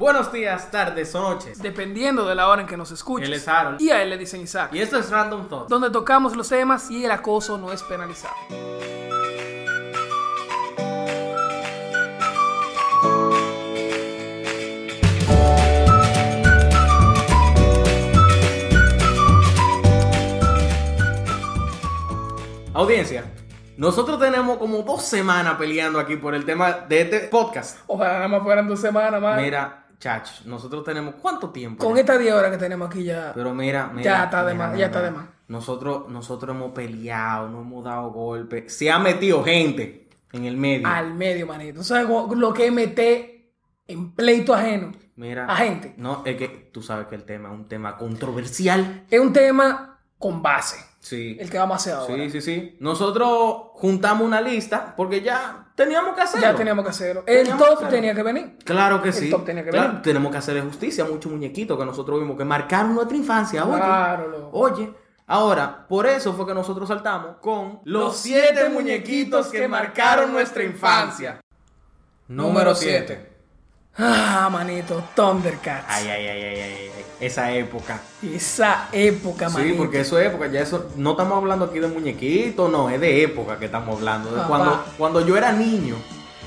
Buenos días, tardes o noches. Dependiendo de la hora en que nos escuches. Él es Harold. Y a él le dicen Isaac. Y esto es Random Thoughts. Donde tocamos los temas y el acoso no es penalizado. Audiencia, nosotros tenemos como dos semanas peleando aquí por el tema de este podcast. Ojalá nada más fueran dos semanas más. Mira, chachos, nosotros tenemos ¿cuánto tiempo? Con estas 10 horas que tenemos aquí ya. Pero mira, mira. Ya está de mira, más, mira, ya está de más. Nosotros, nosotros hemos peleado, no hemos dado golpes. Se ha metido gente en el medio. Al medio, manito. ¿Tú sabes lo que es meter en pleito ajeno? Mira. A gente. No, es que tú sabes que el tema es un tema controversial. Es un tema con base. Sí. El que vamos a hacer ahora. Sí, sí, sí. Nosotros juntamos una lista porque ya teníamos que hacerlo. Ya teníamos que hacerlo. El Teníamos top hacerlo. tenía que venir. Claro que El sí. top tenía que Claro, venir. tenemos que hacerle justicia a muchos muñequitos que nosotros vimos que marcaron nuestra infancia. Oye, Claro, oye. Ahora, por eso fue que nosotros saltamos con los Los siete siete muñequitos que marcaron nuestra infancia. Número 7. Ah, manito. Thundercats. Ay, ay, ay, ay, ay. Esa época. Esa época, Sí, manito. porque eso es época, ya eso, no estamos hablando aquí de muñequitos, no, es de época que estamos hablando. De cuando, cuando yo era niño.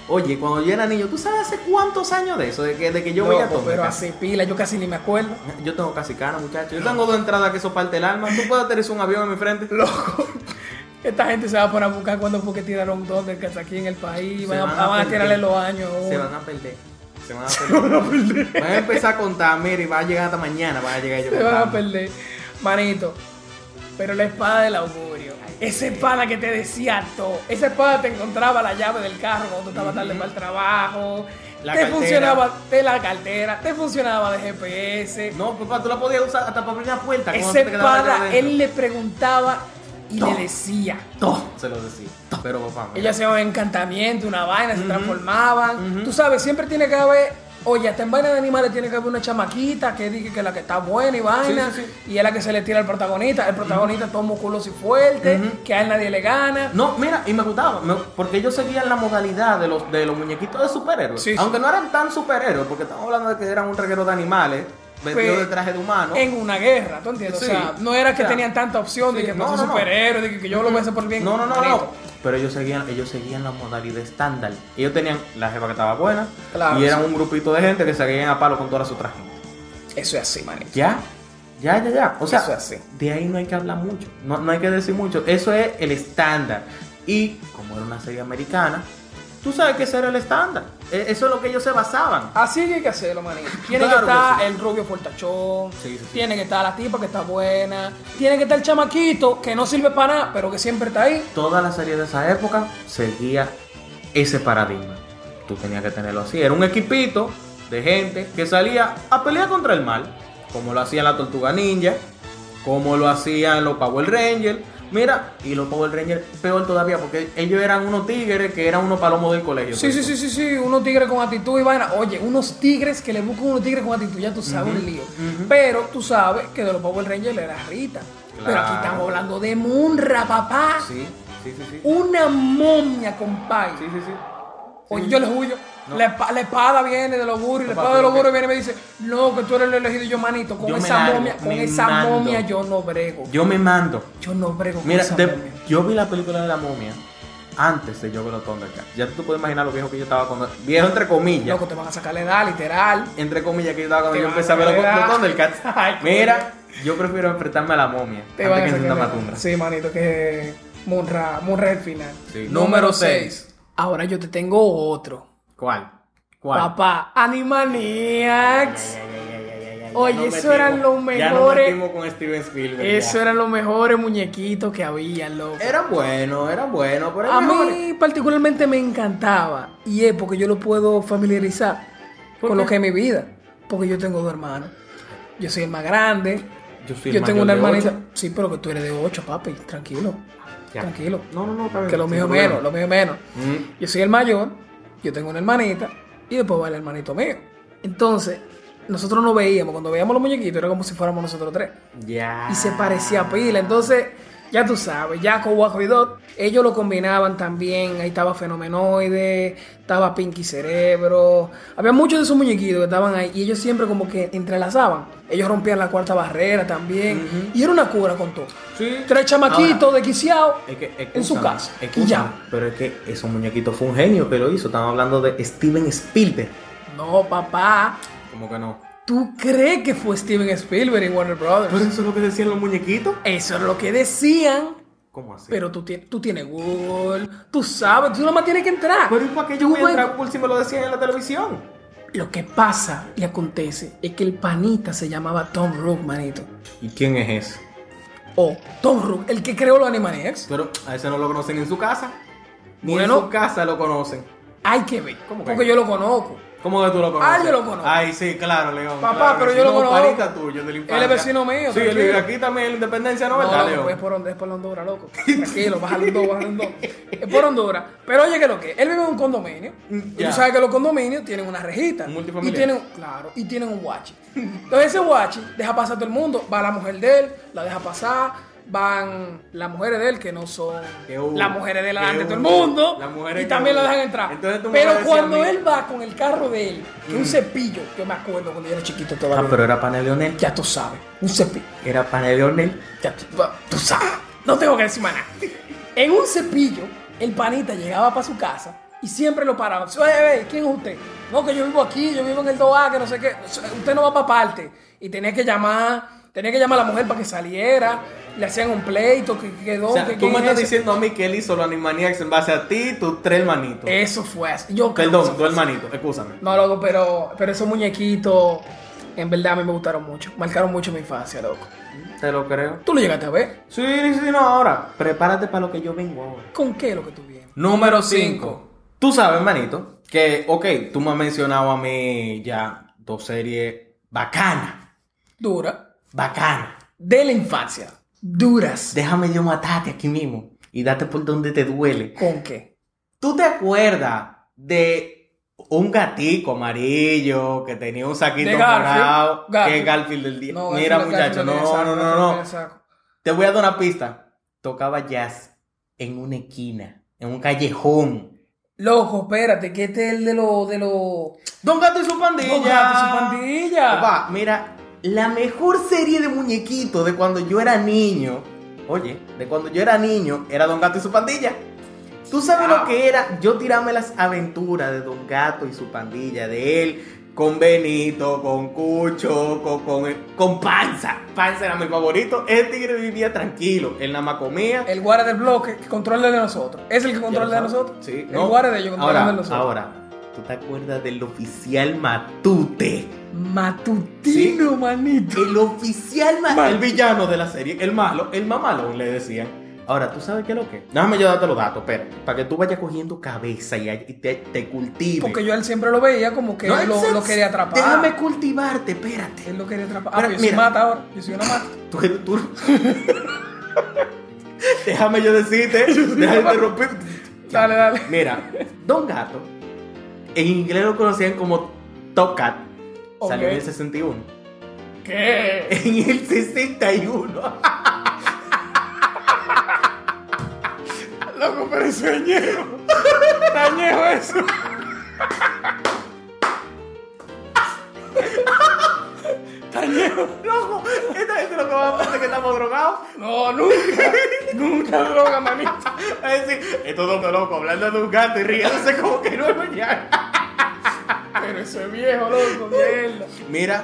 Oye, cuando yo era niño, ¿tú sabes hace cuántos años de eso? De que, de que yo Loco, tomar. pero hace pila, yo casi ni me acuerdo. Yo tengo casi cara, muchachos. Yo tengo dos entradas que eso parte el alma. ¿Tú puedes aterrizar un avión en mi frente? Loco. Esta gente se va a poner a buscar cuando fue que tiraron Thundercats aquí en el país. Van a, van a van a perder. tirarle los años. Se van a perder. Se van a perder. Van a empezar a contar, mira, y va a llegar hasta mañana. Van a llegar ellos Se van a perder. Manito. Pero la espada del augurio. Esa espada que te decía todo. Esa espada te encontraba la llave del carro cuando tú estabas tarde para el trabajo. La te cartera. funcionaba de la cartera. Te funcionaba de GPS. No, papá, tú la podías usar hasta para abrir una puerta. Esa espada, él le preguntaba y le decía. Todo se lo decía. Pero, papá, mira. Ellas se llamaban encantamiento, una vaina, se transformaban. Tú sabes, siempre tiene que haber. Oye, hasta en vaina de animales tiene que haber una chamaquita que diga que es la que está buena y vaina. Sí, sí, Y es la que se le tira al protagonista. El protagonista todo musculoso y fuerte, que a él nadie le gana. No, mira, y me gustaba, me- porque ellos seguían la modalidad de los, de los muñequitos de superhéroes. Sí, sí. Aunque no eran tan superhéroes, porque estamos hablando de que eran un reguero de animales, vestidos Pues, de traje de humano. En una guerra, ¿tú entiendes? Sí. O sea, no era que O sea, tenían tanta opción de que no, superhéroes, de que, que yo lo voy a hacer por bien. No, no, no, no. Pero ellos seguían, ellos seguían la modalidad estándar. Ellos tenían la jefa que estaba buena Claro, y eran sí. un grupito de gente que seguían a palo con todas sus otras gente. Eso es así, manito. Ya, ya, ya, ya. O sea, Eso es así. de ahí no hay que hablar mucho. No, no hay que decir mucho. Eso es el estándar. Y como era una serie americana, tú sabes que ese era el estándar. E- Eso es lo que ellos se basaban. Así que hay que hacerlo, manito. Tiene Claro que estar que sí. el rubio fortachón. Sí, sí. Tiene que estar la tipa que está buena. Tiene que estar el chamaquito que no sirve para nada, pero que siempre está ahí. Toda la serie de esa época seguía ese paradigma. Tú tenías que tenerlo así. Era un equipito de gente que salía a pelear contra el mal, como lo hacían la Tortuga Ninja, como lo hacían los Power Rangers. Mira, y los Power Rangers peor todavía, porque ellos eran unos tigres que eran unos palomos del colegio. Sí, sí, sí, sí, sí. Unos tigres con actitud y vaina. Oye, unos tigres que le buscan unos tigres con actitud, ya tú sabes un lío. Pero tú sabes que de los Power Rangers era Rita. Pero aquí estamos hablando de Munra, papá. Sí, sí, sí, sí. Una momia, compadre. Sí, sí, sí. Oye, yo le huyo. No. La, espa- la espada viene de los burros y la espada de los burros viene y me dice, no, que tú eres el elegido y yo, manito, con Yo esa largo, momia, con esa mando. momia yo no brego. Yo me mando. Yo no brego con Mira, esa de- momia. yo vi la película de la momia antes de yo ver los Thundercats. Ya tú puedes imaginar lo viejo que yo estaba cuando. Viejo entre comillas. Loco, te van a sacar la edad, literal. Entre comillas que yo estaba cuando yo empecé a ver los, los. Thundercats. Ay, Mira, yo prefiero enfrentarme a la momia Te antes que a edad. Tundra. Sí, manito, que Munra es el final. Sí. Número Número 6. seis. Ahora yo te tengo otro. ¿Cuál? ¿Cuál? Papá, Animaniacs. Ay, ay, ay, ay, ay, ay, Oye, ya nos eso eran los Ya nos mejores- metimos con Steven Spielberg. Eso ya. eran los mejores muñequitos que había, loco. Era bueno, era bueno, pero A mejor. mí particularmente me encantaba y es porque yo lo puedo familiarizar ¿Por con qué? lo que es mi vida. Porque yo tengo dos hermanos. Yo soy el más grande. Yo soy el Yo tengo una de hermanita. Sí, pero que tú eres de ocho, papi. Tranquilo. Ya. Tranquilo. No, no, no, Que lo mío menos, lo mío menos. Mm. Yo soy el mayor, yo tengo una hermanita y después va el hermanito mío. Entonces, nosotros nos veíamos, cuando veíamos los muñequitos era como si fuéramos nosotros tres. Ya. Y se parecía a pila. Entonces, Ya tú sabes, Jaco, Waco y Dot, ellos lo combinaban también. Ahí estaba Fenomenoide, estaba Pinky Cerebro. Había muchos de esos muñequitos que estaban ahí y ellos siempre como que entrelazaban. Ellos rompían la cuarta barrera también. Y era una cura con todo. Sí. Tres chamaquitos desquiciados Es que, en su casa. Y ya. Pero es que ese muñequito fue un genio que lo hizo. Estamos hablando de Steven Spielberg. No, papá. ¿Cómo que no? ¿Tú crees que fue Steven Spielberg y Warner Brothers? Pero eso es lo que decían los muñequitos. Eso es lo que decían. ¿Cómo así? Pero tú, tienes- tú tienes Google, tú sabes, tú nada más tienes que entrar. Pero ¿y para qué yo voy a entrar por si me lo decían en la televisión? Lo que pasa y acontece es que el panita se llamaba Tom Rook, manito. ¿Y quién es ese? O Tom Rook, el que creó los Animaniacs. Pero a ese no lo conocen en su casa. Ni Bueno. en su casa lo conocen. Hay que ver, ¿Cómo que? porque yo lo conozco. ¿Cómo que tú lo conoces? Ah, yo lo conozco. Ay, sí, claro, León. Papá, claro pero yo lo No, conozco. tuyo infancia. Él es vecino mío, Sí, tranquilo. aquí también la Independencia, ¿no? No, ¿Verdad, León? es por, es por Honduras, loco. Tranquilo, bájale un dos, bájale un dos. Es por Honduras. Pero oye, que lo que él vive en un condominio. Y Mm, Ya. tú sabes que los condominios tienen una rejita. Y tienen, claro, y tienen un guachi. Entonces ese guachi deja pasar a todo el mundo. Va la mujer de él, la deja pasar. Van las mujeres de él, que no son hubo, las mujeres de que delante de todo el mundo. Y también hubo. dejan entrar. Entonces Pero cuando Mm. él va con el carro de él, que un cepillo, yo me acuerdo cuando yo era chiquito todavía. Ah, pero era pana de Leonel. Ya tú sabes, un cepillo. Era pana de Leonel. Ya tú, tú sabes. No tengo que decir más nada. En un cepillo, el panita llegaba para su casa y siempre lo paraban. Oye, oye, ¿quién es usted? No, que yo vivo aquí, yo vivo en el 2A, que no sé qué. Usted no va para parte. Y tenía que llamar, tenía que llamar a la mujer para que saliera. Le hacían un pleito, que que quedó, O sea, que tú me es estás diciendo a mí que él hizo los Animaniacs en base a ti, tus tres hermanitos. Eso fue así. Yo Perdón, eso tu fue así. hermanito, escúchame. No, loco, pero, pero esos muñequitos, en verdad a mí me gustaron mucho. Marcaron mucho mi infancia, loco. Te lo creo. ¿Tú lo llegaste a ver? Sí, sí, no, ahora. Prepárate para lo que yo vengo ahora. ¿Con qué es lo que tú vienes? Número cinco. 5. Tú sabes, hermanito, que, ok, tú me has mencionado a mí ya dos series bacanas. Dura. Bacanas. De la infancia. Duras. Déjame yo matarte aquí mismo y date por donde te duele. ¿Con qué? ¿Tú te acuerdas de un gatico amarillo que tenía un saquito De Garfield. morado? Garfield. Que es Garfield del día. No, Mira, muchacho, no, saco, no, no, no. Te voy a dar una pista. Tocaba jazz en una esquina, en un callejón. Loco, espérate, que este es el de los... De los... Don Gato y su pandilla. Don Gato y su pandilla. Papá, mira, la mejor serie de muñequitos de cuando yo era niño, oye, de cuando yo era niño, era Don Gato y su pandilla. ¿Tú sabes Wow. lo que era? Yo tirarme las aventuras de Don Gato y su pandilla, de él con Benito, con Cucho, con, con, con Panza. Panza era mi favorito. Ese tigre vivía tranquilo, él nada más comía. El guardia del bloque que controla el de nosotros. ¿Es el que controla el de nosotros? Sí, El guardia de ellos controla ahora, el de nosotros. Ahora, ¿tú te acuerdas del oficial Matute? Matutino, manito. El oficial. Mal. El villano de la serie, el malo, el le decían. Ahora, ¿tú sabes qué es lo que? Déjame yo darte los datos, espera. Para que tú vayas cogiendo cabeza y, y te, te cultives. Porque yo él siempre lo veía como que No, él lo, lo quería atrapar. Déjame cultivarte, espérate. Él lo quería atrapar. Ah, Pero, pero yo soy mira. mata ahora. Yo soy una mata. Tú, tú- Déjame yo decirte. Déjame interrumpir. Dale, dale. Mira, Don Gato, en inglés lo conocían como Top Cat. Salió en el 61. ¿Qué? En el 61. Loco, pero eso es añejo. Añejo eso. Loco, esta gente lo que va a pensar es que estamos drogados. No, nunca. nunca droga, manito. Es decir, estos dos locos hablando de un gato y riéndose como que no es mañana. Pero eso es viejo, loco, mierda. Mira,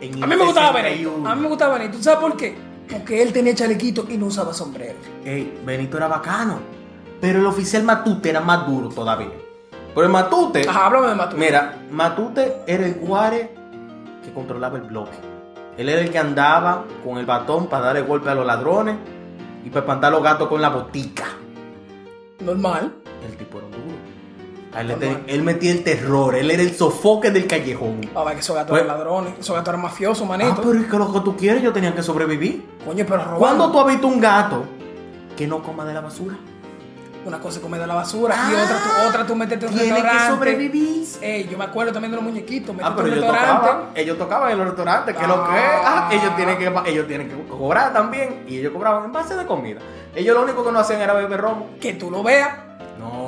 en A mí me gustaba 61. Benito. A mí me gustaba Benito. ¿Tú sabes por qué? Porque él tenía chalequito y no usaba sombrero. Ey, Benito era bacano. Pero el oficial Matute era más duro todavía. Pero el Matute. Ajá, háblame de Matute. Mira, Matute era el guare que controlaba el bloque. Él era el que andaba con el batón para darle golpe a los ladrones y para espantar a los gatos con la botica. Normal. El tipo era un duro. A él, te- metía el terror, él era el sofoque del callejón. Ver, que esos gatos Pues- eran ladrones. Esos gatos eran mafiosos, manito. Ah, pero es que lo que tú quieres, yo tenía que sobrevivir. Coño, pero robando. ¿Cuándo tú has visto un gato que no coma de la basura? Una cosa es comer de la basura y Ah, otra tú, otra tú meterte en un Tiene que restaurante. sobrevivir. Ey, yo me acuerdo también de los muñequitos. Ah, pero ellos restaurante. tocaban, ellos tocaban en los restaurantes, que lo que es, ah, ellos tienen que ellos tienen que cobrar también y ellos cobraban en base de comida. Ellos lo único que no hacían era beber romo. Que tú lo veas. No.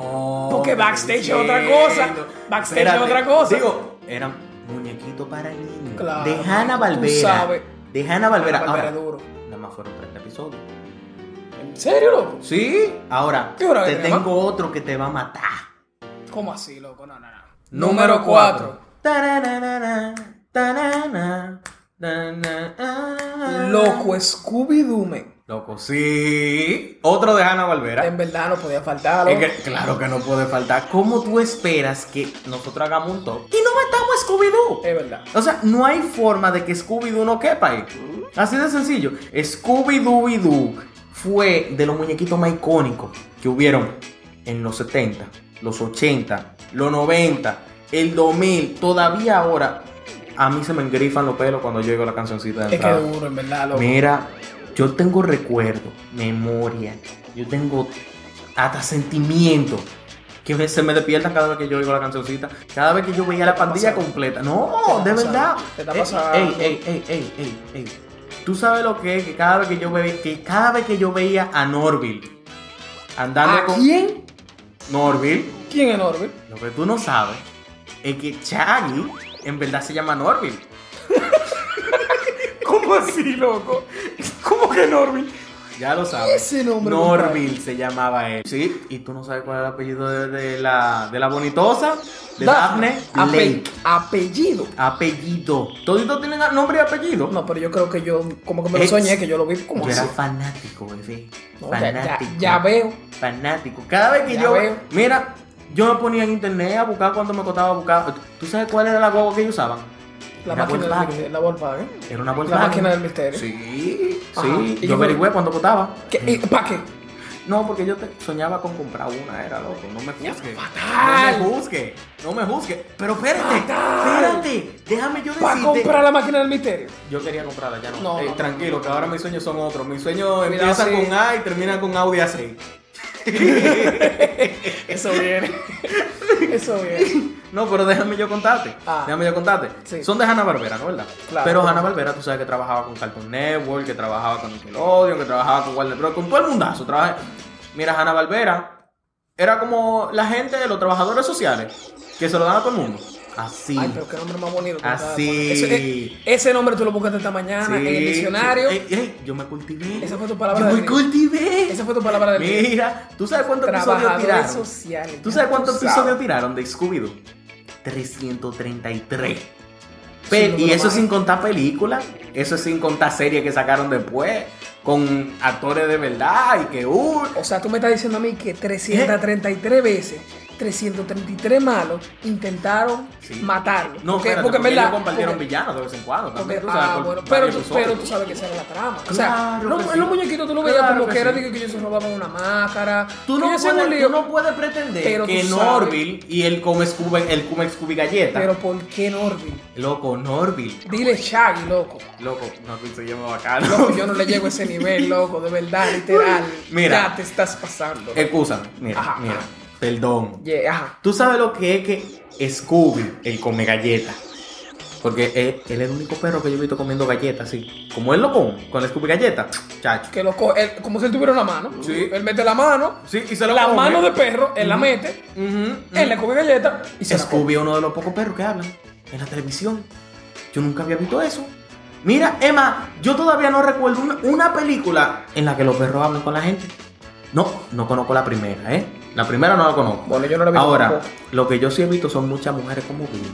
Porque backstage es otra cosa. Backstage es otra cosa. Digo, eran muñequitos para niños. Claro, de Hanna tú sabes. De Hanna Barbera. Hanna-Barbera Ahora, duro. Nada más fueron 30 episodios. ¿En serio, loco? Sí, ahora ¿Qué hora te tengo otro que te va a matar. ¿Cómo así, loco? No, no, no. Número 4. 4. Loco, Scooby-Doo, men. Loco, sí. Otro de Hanna Barbera. En verdad no podía faltar, Es loco. que, claro que no puede faltar. ¿Cómo tú esperas que nosotros hagamos un top y no metamos a Scooby-Doo? Es verdad. O sea, no hay forma de que Scooby-Doo no quepa ahí. Así de sencillo. Scooby-Doo fue de los muñequitos más icónicos que hubieron en los 70, los 80, los 90, el 2000. Todavía ahora, a mí se me engrifan los pelos cuando yo oigo la cancioncita de Es que entrada. duro, en verdad, loco. Mira, yo tengo recuerdo, memoria, yo tengo hasta sentimiento que se me despiertan cada vez que yo oigo la cancioncita, cada vez que yo veía la pandilla pasando? completa. ¿Qué No, de verdad. ¿Qué está Eh, pasando? Ey, ey, ey, ey, ey, ey. Tú sabes lo que es que cada vez que yo veía, que cada vez que yo veía a Norville andando ¿A con quién? Norville, ¿Quién es Norbert? lo que tú no sabes es que Chaggy en verdad se llama Norville. ¿Cómo así, loco? ¿Cómo que Norbert? Ya lo sabes. Ese nombre, Norville se llamaba él. Sí, y tú no sabes cuál es el apellido de, de la, de la bonitosa, de Daphne, Ape- Lake. Apellido. Apellido. Toditos tienen nombre y apellido. No, pero yo creo que yo, como que me lo Ex- soñé, que yo lo vi como Yo así. era fanático, bebé. No, ya, ya- fanático. ya veo. Fanático. Cada vez que Ya yo. veo. Mira, yo me ponía en internet a buscar cuando me costaba buscar. ¿Tú sabes cuál era la guagua que ellos usaban? La Era máquina del misterio. La Volkswagen. Era una La Volkswagen. máquina del misterio. Sí, Ajá. sí. ¿Y Yo qué averigüé cuánto costaba. ¿Para qué? No, porque yo te soñaba con comprar una, era loco. No me juzgue. fatal. No me juzgue. No me juzgue. Pero espérate, Fatal. espérate. Déjame yo ¿Para decirte. comprar la máquina del misterio? Yo quería comprarla, ya no. No, Ey, no, tranquilo, que ahora mis sueños son otros. Mis sueños empiezan sí. con A y terminan con Audi A6. Eso viene. Eso viene. No, pero déjame yo contarte. Ah. Déjame yo contarte. Sí. Son de Hanna Barbera, ¿no verdad? Claro. Pero Hanna Barbera, tú sabes que trabajaba con Cartoon Network, que trabajaba con Nickelodeon, que trabajaba con Warner Bros. Con todo el mundazo. Mira, Hanna Barbera era como la gente de los trabajadores sociales que se lo dan a todo el mundo. Así. Ay, pero qué nombre más bonito. de Así. Ese, ese nombre tú lo buscaste esta mañana Sí, en el diccionario. sí. Ey, ey, yo me cultivé. Esa fue tu palabra Yo del me cultivé. Esa fue tu palabra del día. Mira, ¿tú sabes cuántos episodios tiraron? sociales. ¿Tú sabes cuántos episodios tiraron de Scooby-Doo? 333. Sí, Pe- no y eso sin contar películas, eso sin contar series que sacaron después, con actores de verdad y que uh, O sea, tú me estás diciendo a mí que 333 veces, 333 malos intentaron Sí. matarlo. no, porque, espérate, porque porque ellos compartieron porque- villanos de vez en cuando. porque- También, tú sabes, ah, bueno, pero, tú, episodios. pero tú sabes que esa era la trama. O sea, en los muñequitos tú lo veías Claro como que que, era sí. que ellos se robaban una máscara. Tú no, puedes, un lío. tú no puedes pretender Pero que Norville y el Come Scooby, el Come Scooby Galleta. Pero ¿por qué Norville? Loco, Norville. Dile Shaggy, loco. Loco, Norville se llama bacano. Loco, yo no le llego a ese nivel, loco, de verdad, literal. Mira. Ya te estás pasando. Excúsame, mira, mira. Perdón. Yeah. ¿Tú sabes lo que es que Scooby, el come galleta? Porque él, él es el único perro que yo he visto comiendo galletas, así. Como él lo come, con el Scooby galleta. Chacho. Que lo él- como si él tuviera una mano. Sí. Él mete la mano, Sí, y se lo la come. mano de perro, él la mete, él le come galleta y se. Scooby es uno de los pocos perros que hablan en la televisión. Yo nunca había visto eso. Mira, Emma, yo todavía no recuerdo una, una película en la que los perros hablan con la gente. No, no conozco la primera, ¿eh? La primera no la conozco. Bueno, yo no la he visto Ahora, tampoco. lo que yo sí he visto son muchas mujeres como Vilma.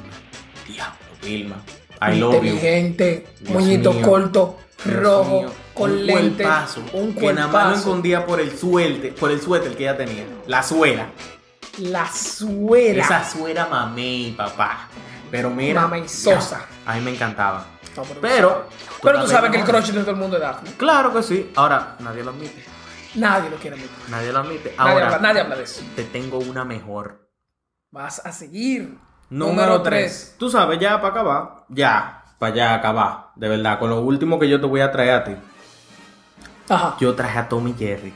Diablo, Vilma. I love. Inteligente, moñito corto, Dios rojo, mío. con un lente. cuerpazo, un que nada más lo escondía por el suéter, por el suéter que ella tenía. La suela. La suela. Esa suela mamey, papá. Pero mira. Mamey sosa. ya, A mí me encantaba. No, pero, Pero. pero tú sabes que el crush de todo el mundo es Daphne. Claro que sí. Ahora, nadie lo admite. Nadie lo quiere admitir. Nadie lo admite. Nadie, Ahora, habla, nadie habla de eso. te tengo una mejor. Vas a seguir. Número 3. Tú sabes, ya para acabar. Ya, para ya acabar. De verdad, con lo último que yo te voy a traer a ti. Ajá. Yo traje a Tommy Jerry.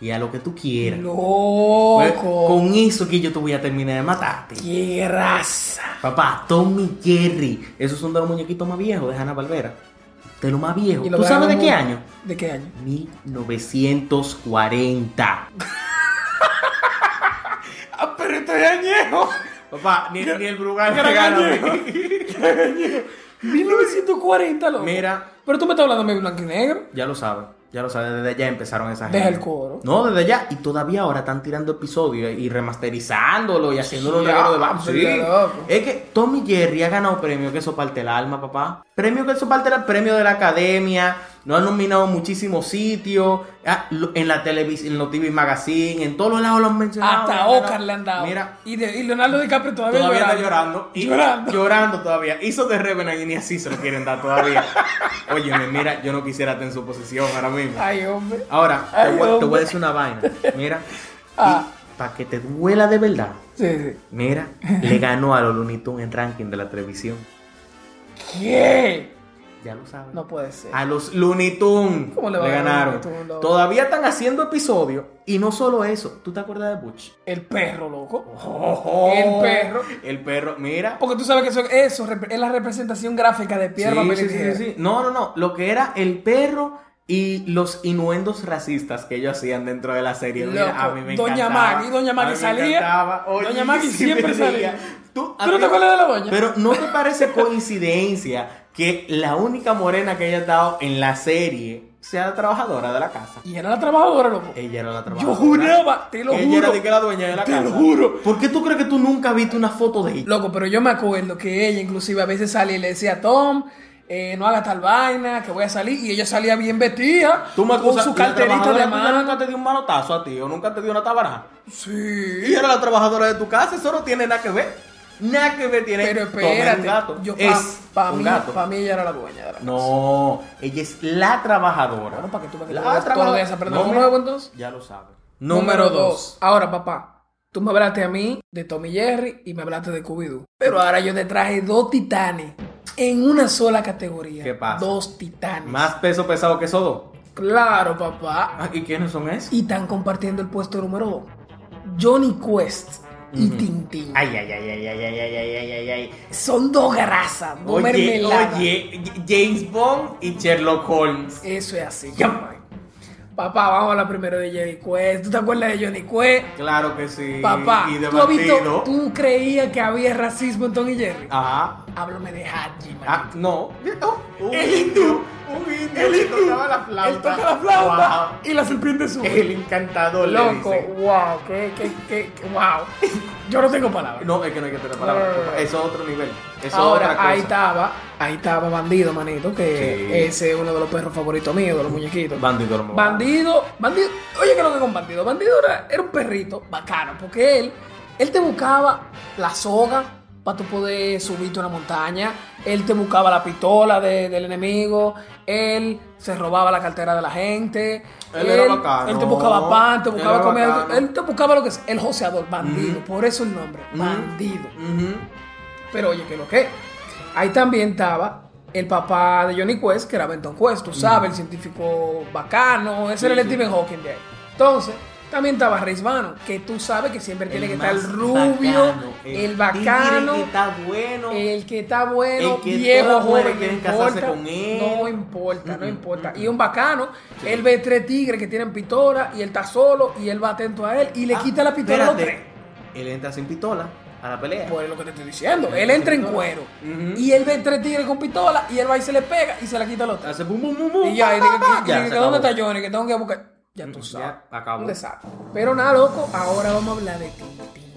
y a lo que tú quieras. Pues, Loco. con eso que yo te voy a terminar de matarte. ¡Qué raza! Papá, Tommy Jerry. Esos son de los muñequitos más viejos de Hanna Barbera. De los más lo ¿Tú sabes de qué año? ¿De qué año? 1940. Ah, pero esto es añejo. Papá, ni, ni el Brugal te gana a añejo. mí. 1940, loco. Mira, Pero tú me estás hablando de blanco y negro. ya lo sabes. Ya lo sabes, desde allá empezaron esas gente. el coro. No, desde allá. Y todavía ahora están tirando episodios y remasterizándolo y haciéndolo reguero de bajo. Diablo, loco. Es que Tommy Jerry ha ganado premios que eso parte el alma, papá. Premio que eso parte el premio de la academia. Lo han nominado en muchísimos sitios. ah, En la televisión, en los TV Magazine, en todos los lados lo han mencionado. Hasta ganado. Oscar le han dado. Mira, Y, de- y Leonardo DiCaprio todavía, todavía llorando. está llorando. Y Llorando. Llorando todavía. Hizo de Revenant y ni así se lo quieren dar todavía. Óyeme, mira, yo no quisiera estar en su posición ahora mismo. Ay, hombre. Ahora, te voy, te voy hombre. a decir una vaina. Mira, Ah. para que te duela de verdad. Sí, sí. Mira, le ganó a los Looney Tunes en ranking de la televisión. ¿Qué? Ya lo sabes. No puede ser. A los Looney Tunes ¿Cómo le le, ganaron. Looney? Todavía están haciendo episodios. Y no solo eso. ¿Tú te acuerdas de Butch? El perro, loco. Oh, El perro. El perro, mira. Porque tú sabes que eso, es la representación gráfica de Pierre Sí, sí, sí, sí, sí. No, no, no. Lo que era el perro y los inuendos racistas que ellos hacían dentro de la serie. Mira, a mí me Doña. Maggie, Doña Maggie salía. Oye, Doña Maggie siempre salía. Tú, ¿Tú no te acuerdas de la doña? Pero ¿no te parece coincidencia que la única morena que haya estado en la serie sea la trabajadora de la casa? Y era la trabajadora, loco. Ella era la Yo trabajadora. juraba, te lo Ella juro. era de que la dueña de la Te casa. lo juro. ¿Por qué tú crees que tú nunca viste una foto de ella? Loco, pero yo me acuerdo que ella inclusive a veces salía y le decía, Tom, eh, no haga tal vaina, que voy a salir. Y ella salía bien vestida, Tú me con acusas su la carterita de mano. nunca te dio un manotazo a ti o nunca te dio una tabaraja. Sí. Y era la trabajadora de tu casa, eso no tiene nada que ver. Nada que ver tiene Pero espérate, un gato. yo es para un mí, gato. pa' mí ella era la dueña de la casa. No, ella es la trabajadora. Bueno, para que tú que La trabajadora. aprendemos No, nuevo entonces. Ya lo sabes. Número dos. Ahora, papá, tú me hablaste a mí de Tommy Jerry y me hablaste de Scooby-Doo. Pero ahora yo te traje dos titanes en una sola categoría. ¿Qué pasa? Dos titanes. Más peso pesado que esos dos. Claro, papá. Ah, ¿Y quiénes son esos? Y están compartiendo el puesto número dos. Johnny Quest y. Tintín. Ay, ay, ay, ay, ay, ay, ay, ay, ay, ay, ay. Son dos grasas, dos Oye, mermeladas. oye, James Bond y Sherlock Holmes. Eso es así. Papá. Vamos a la primero de Johnny Quest. ¿Tú te acuerdas de Johnny Quest? Claro que sí. Papá, y de ¿tú, has visto- bandido. ¿tú creías que había racismo en Tom y Jerry? Ajá. Háblame de Haji, man. Ah, no. Oh, El hindú. El que tocaba la flauta. Él toca la flauta y la serpiente sube. El encantador. le Loco, dicen. wow, qué, qué, qué, qué- wow. Yo no tengo palabras. No, es que no hay que tener palabras. Eso es otro nivel. Eso Ahora, otra cosa. ahí estaba, ahí estaba Bandido, manito, que Sí. ese es uno de los perros favoritos míos, de los muñequitos. Bandido hermoso. Bandido, bandido, oye, que lo que con bandido, bandido era, era un perrito bacano, porque él, él te buscaba la soga para tú poder subirte a una montaña, él te buscaba la pistola de- del enemigo, él se robaba la cartera de la gente, Él era bacano. él te buscaba pan, te buscaba comida, él te buscaba lo que es, el joseador, bandido, por eso el nombre, bandido. Pero oye, que lo que. Ahí también estaba el papá de Johnny Quest, que era Benton Quest, tú sabes, el científico bacano, ese Sí, era el sí. Stephen Hawking de ahí. Entonces, también estaba Reis Bannon, que tú sabes que siempre tiene que estar el rubio, bacano, el bacano, tigre que está bueno. el que está bueno, El que viejo, joven, no importa, con él. no importa, no importa. Y un bacano, él ve tres tigres que tienen pistola y él está solo y él va atento a él y le Ah, quita la pistola a los espérate. tres. Él entra sin pistola a la pelea. Pues es lo que te estoy diciendo. Él entra en cuero. Ujú. Y él ve tres tigres con pistola y él va y se le pega y se la quita al otro. Hace bum bum bum bum. Y ya, y ya, ¿dónde acabó. está Johnny? Que tengo que buscar. Ya tú sabes. Ya, acabó. Un desastre. Pero nada, loco, ahora vamos a hablar de Tintín.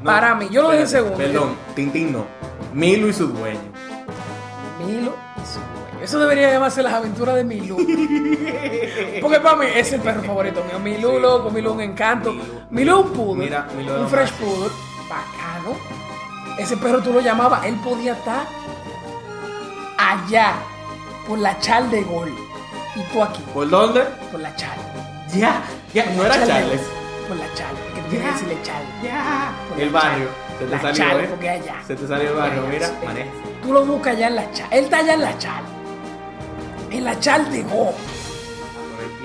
No, Para mí, yo lo dejé espérate, segundo. Perdón, Tintín no. Milo y su dueño. Milo y su dueño. Eso debería llamarse las aventuras de Milú. Porque para mí es el perro favorito mío. Milú, Sí. loco, Milú un encanto. Milú. Un poodle. Mira, un fresh poodle. Bacano. Ese perro tú lo llamabas, él podía estar allá, por la chal de gol. Y tú aquí, ¿Por dónde? por la chal. Ya, ya, no era Chal de Charles. Por la chal. Es que tú tienes que Ya. decirle chal. Ya. Por El barrio. Se te La salió, chal, ¿eh? porque allá. Se te salió el barrio, mira. Maneja. Tú lo buscas allá en la chal. Él está allá en la chal. En la chal de Go.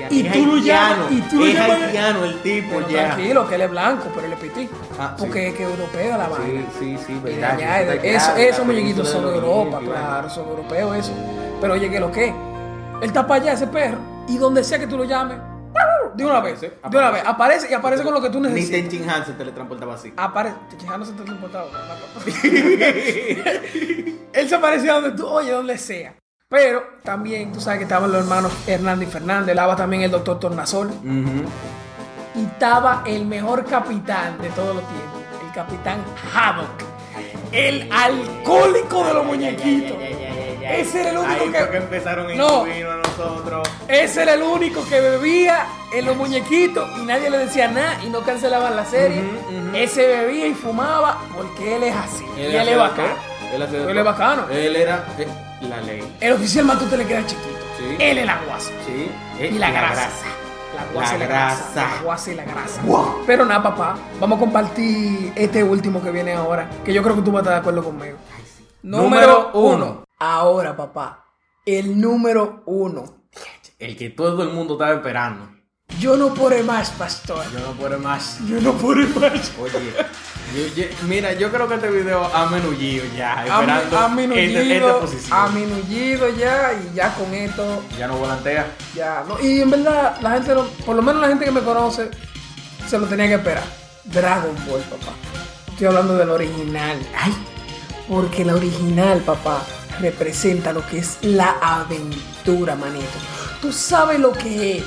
haitiano. Y es tú lo llamas- y tú lo es llamas- haitiano el tipo Pero ya. tranquilo, que él es blanco, pero él es pití. Ah, sí. porque es que europeo la vaina. Sí, sí, sí, verdad. eso eso- esos muñequitos son de Europa, claro, son europeos eso. Pero oye, que lo que, él está para allá, ese perro, y donde sea que tú lo llames, de una vez, Aparece, de una vez, aparece y aparece con lo que tú Ni necesitas. Tenchin Han se teletransportaba así. Aparece, no se te ha importado. Él se aparecía donde tú, oye, donde sea. Pero también, tú sabes que estaban los hermanos Hernández y Fernández, estaba también el doctor Tornasol. Ujú. y estaba el mejor capitán de todos los tiempos, el capitán Haddock, el alcohólico de los muñequitos. Ese era el único Ahí que, fue que empezaron a No. incluirnos a nosotros. ese era el único que bebía en los muñequitos y nadie le decía nada y no cancelaban la serie. Ese bebía y fumaba porque él es así. y él es bacano. Él, Él es bacano. Él era eh, la ley. El oficial Matute le queda chiquito. Sí. Él es la guasa. Sí. eh, Y la, grasa. La guasa La y la grasa. grasa. La guasa y la grasa. Wow. Pero nada, papá. Vamos a compartir este último que viene ahora. Que yo creo que tú vas a estar de acuerdo conmigo. Número uno. Ahora, papá. El número uno. El que todo el mundo estaba esperando. Yo no puedo más, pastor. Yo no puedo más. Yo no puedo más. Oye, yo- yo- mira, yo creo que este video ha menullido ya, Ha esperando ha esta, esta posición. ha minullido ya y ya con esto Ya no volantea. Ya, no, y en verdad, la gente, no- por lo menos la gente que me conoce, se lo tenía que esperar. Dragon Ball, papá. Estoy hablando del original. Ay, porque la original, papá, representa lo que es la aventura, manito. Tú sabes lo que es.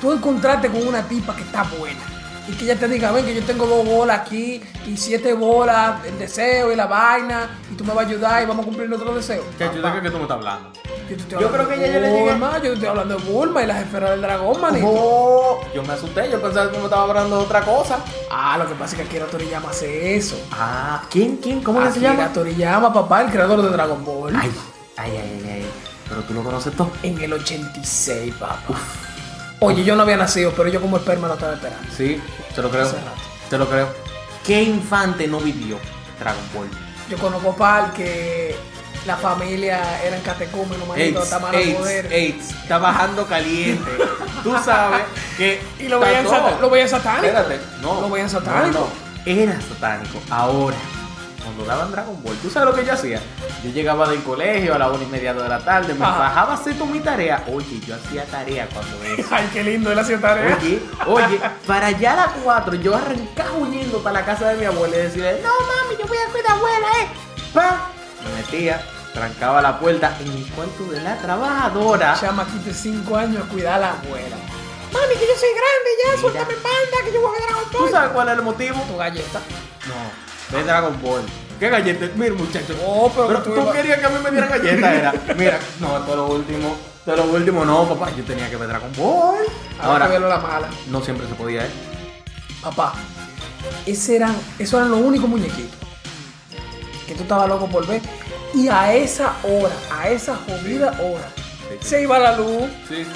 Tú encontrarte con una tipa que está buena. Y que ella te diga, ven que yo tengo dos bolas aquí y siete bolas, el deseo y la vaina, y tú me vas a ayudar y vamos a cumplir nuestro deseo. Chacho, Papá. ¿de qué tú me estás hablando? Yo, te estoy Yo hablando creo que de ya yo le llegué. Bulma, yo te estoy hablando de Bulma y las esferas del dragón, manito. Oh, yo me asusté, yo pensaba que tú me estabas hablando de otra cosa. Ah, lo que pasa es que Akira Toriyama hace eso. Ah, ¿quién? ¿Quién? ¿Cómo que se Akira llama? Toriyama, papá, el creador de Dragon Ball. Ay, ay, ay, ay, ay. Pero tú lo conoces todo. En el 86, papá. Oye, yo no había nacido, pero yo como esperma lo estaba esperando. Sí, te lo creo. Hace rato. Te lo creo. ¿Qué infante no vivió Dragon Ball? Yo conozco par que la familia eran catecúmenos, manito, AIDS, hasta malo AIDS, poder. AIDS, está bajando caliente. Tú sabes que. Y lo está veían, sata- lo veían satánico. Espérate, no. Lo veían satánico. No, no. Era satánico. Ahora, cuando daban Dragon Ball, ¿tú sabes lo que yo hacía? Yo llegaba del colegio a la una y media de la tarde, me Ajá. bajaba a hacer mi tarea. Oye, yo hacía tarea cuando eso. Ay, qué lindo, él hacía tarea. Oye, oye, para allá a las 4 yo arrancaba huyendo para la casa de mi abuela y decía, no mami, yo voy a cuidar a abuela, eh. Pa. Me metía, trancaba la puerta en el cuarto de la trabajadora. Chamaquito de 5 años a cuidar a la abuela. Mami, que yo soy grande ya, Mira. suéltame banda, que yo voy a ver Dragon ¿Tú Ball. sabes cuál es el motivo? Tu galleta. No, de Dragon Ball. ¿Qué galleta? Mira, muchacho. Oh, pero pero tú querías que a mí me dieran galleta, era. Mira, no, esto es lo último. Esto es lo último, no, papá. Yo tenía que ver Dragon Ball. Ahora Ahora, verlo la mala. no siempre se podía, ¿eh? Papá, ese eran, esos eran los únicos muñequitos que tú estabas loco por ver. Y a esa hora, a esa jodida hora, se iba la luz. Sí, sí.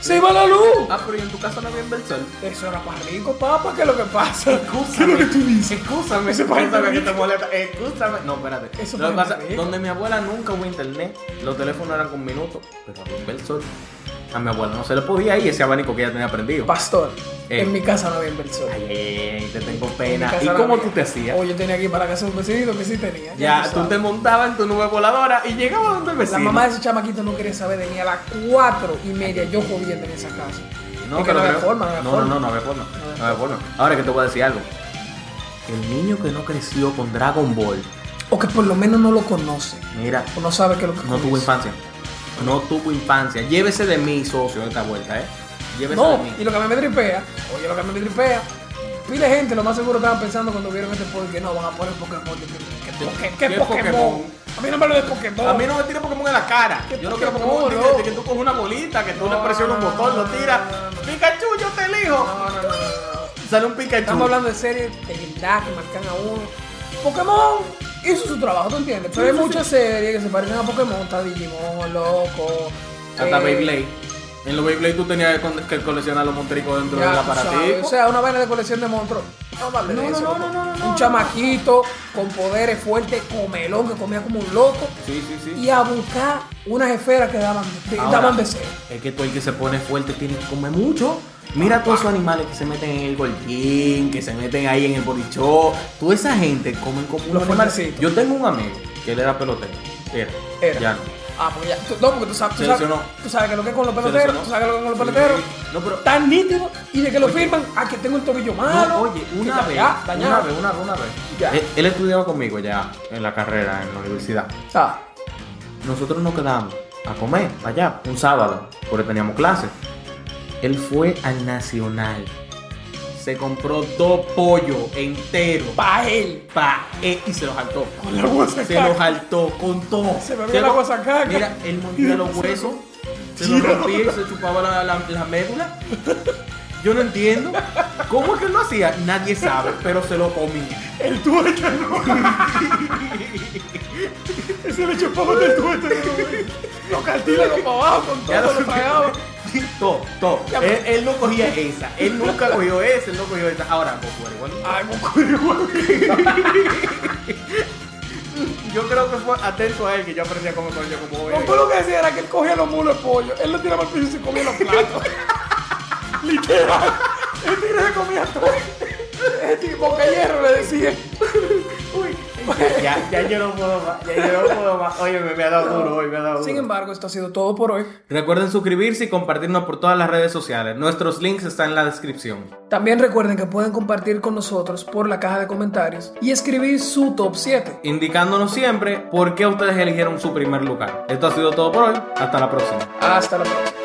Se iba la luz. Ah, pero ¿y en tu casa no había inversor? Eso era para rico, papá. ¿Qué es lo que pasa? Escúchame. ¿Qué es lo que tú dices? País escúchame que te molesta. Escúchame. No, espérate. Eso Lo que pasa, donde mi abuela nunca hubo internet, los teléfonos eran con minutos, pero había inversor. A mi abuela no se le podía ir ese abanico que ella tenía prendido. Pastor, Eh. en mi casa no había inversor. Ay, ay, te tengo pena. ¿Y no cómo había. tú te hacías? O yo tenía que ir para la casa de un vecinito que sí tenía. Ya, tú sabes. te montabas en tu nube voladora y llegabas donde el La vecino. mamá de ese chamaquito no quería saber de mí a las cuatro y media yo jodiendo en esa casa. No, que no había forma, no había no, forma. no, no, no había forma. No había forma. Ahora que te voy a decir algo. El niño que no creció con Dragon Ball, O que por lo menos no lo conoce. mira, O no sabe qué es lo que no tuvo infancia. No tuvo infancia. Llévese de mí, socio, esta vuelta, ¿eh? Llévese No, de mí. y lo que a mí me tripea, oye, lo que a mí me tripea, pile gente, lo más seguro estaban pensando cuando vieron este podcast que no, van a poner Pokémon. ¿Qué, qué, qué, qué ¿Qué Pokémon? Pokémon? A mí no me lo de Pokémon. A mí no me tire Pokémon en la cara. ¿Qué Yo no quiero Pokémon, Pokémon. no? de que tú coges una bolita, que tú No, le presionas un botón, lo tiras. Pikachu, yo te elijo. No, no, no. Sale un Pikachu. Estamos hablando de series de verdad que marcan a uno. Pokémon hizo su trabajo, ¿tú entiendes? Pero Sí, hay sí, muchas series que se parecen a Pokémon. Está Digimon, loco. Hasta eh, Beyblade. En los Beyblade tú tenías que, coleccionar los montericos dentro del aparatico. O sea, una vaina de colección de monstruos. No, vale No, de eso, no, loco. no, no, no, Un no. chamaquito con poderes fuertes, comelón, que comía como un loco. Sí, sí, sí. Y a buscar unas esferas que daban, de- Ahora, daban deseo. Es que tú el que se pone fuerte tiene que comer mucho. Mira todos esos animales que se meten en el golpín, que se meten ahí en el borichó. Toda esa gente comen como Los animales. Yo tengo un amigo que él era pelotero. Era. Era. Ya no. Ah, pues ya. tú- no, porque tú sabes, tú sabes, tú sabes que lo que es con los peloteros, tú sabes que lo que es con los peloteros. No, pero- Tan nítido y de que lo firman, ah, que tengo el tobillo malo. No, oye, una vez, ya, una vez, una vez, una vez. Ya. Él, él estudiaba conmigo ya en la carrera, en la universidad. Ah, Nosotros nos quedamos a comer allá un sábado, porque teníamos clases. Él fue al Nacional. Se compró dos pollos enteros pa' él. pa él y se los saltó. Con la guasa Se los saltó con todo. Se bebió la guasacaca. Mira, él mordía los huesos, se los rompía y se chupaba la, la, la médula. Yo no entiendo. ¿Cómo es que lo hacía? Nadie sabe, pero se lo comía. El tuétano. Ese le chupaba del tuétano. Los cartílagos para abajo con Ya todo lo lo pagaba. Todo, todo. Él, él no cogía esa. Él nunca cogió esa, él no cogió esa. Ahora, Goku igual. Ay, Goku igual. Yo creo que fue atento a él que yo aprendí a comer con como Goku lo que decía era que él cogía los mulos de pollo, él lo tiraba al piso y se comía los platos. Literal. El tigre se comía todo. El de hierro le decía. Ya, ya yo no puedo más. Ya yo no puedo más. Oye, me, me ha dado duro hoy, me ha dado duro. Sin embargo, esto ha sido todo por hoy. Recuerden suscribirse y compartirnos por todas las redes sociales. Nuestros links están en la descripción. También recuerden que pueden compartir con nosotros por la caja de comentarios y escribir su top 7. Indicándonos siempre por qué ustedes eligieron su primer lugar. Esto ha sido todo por hoy. Hasta la próxima. Hasta la próxima.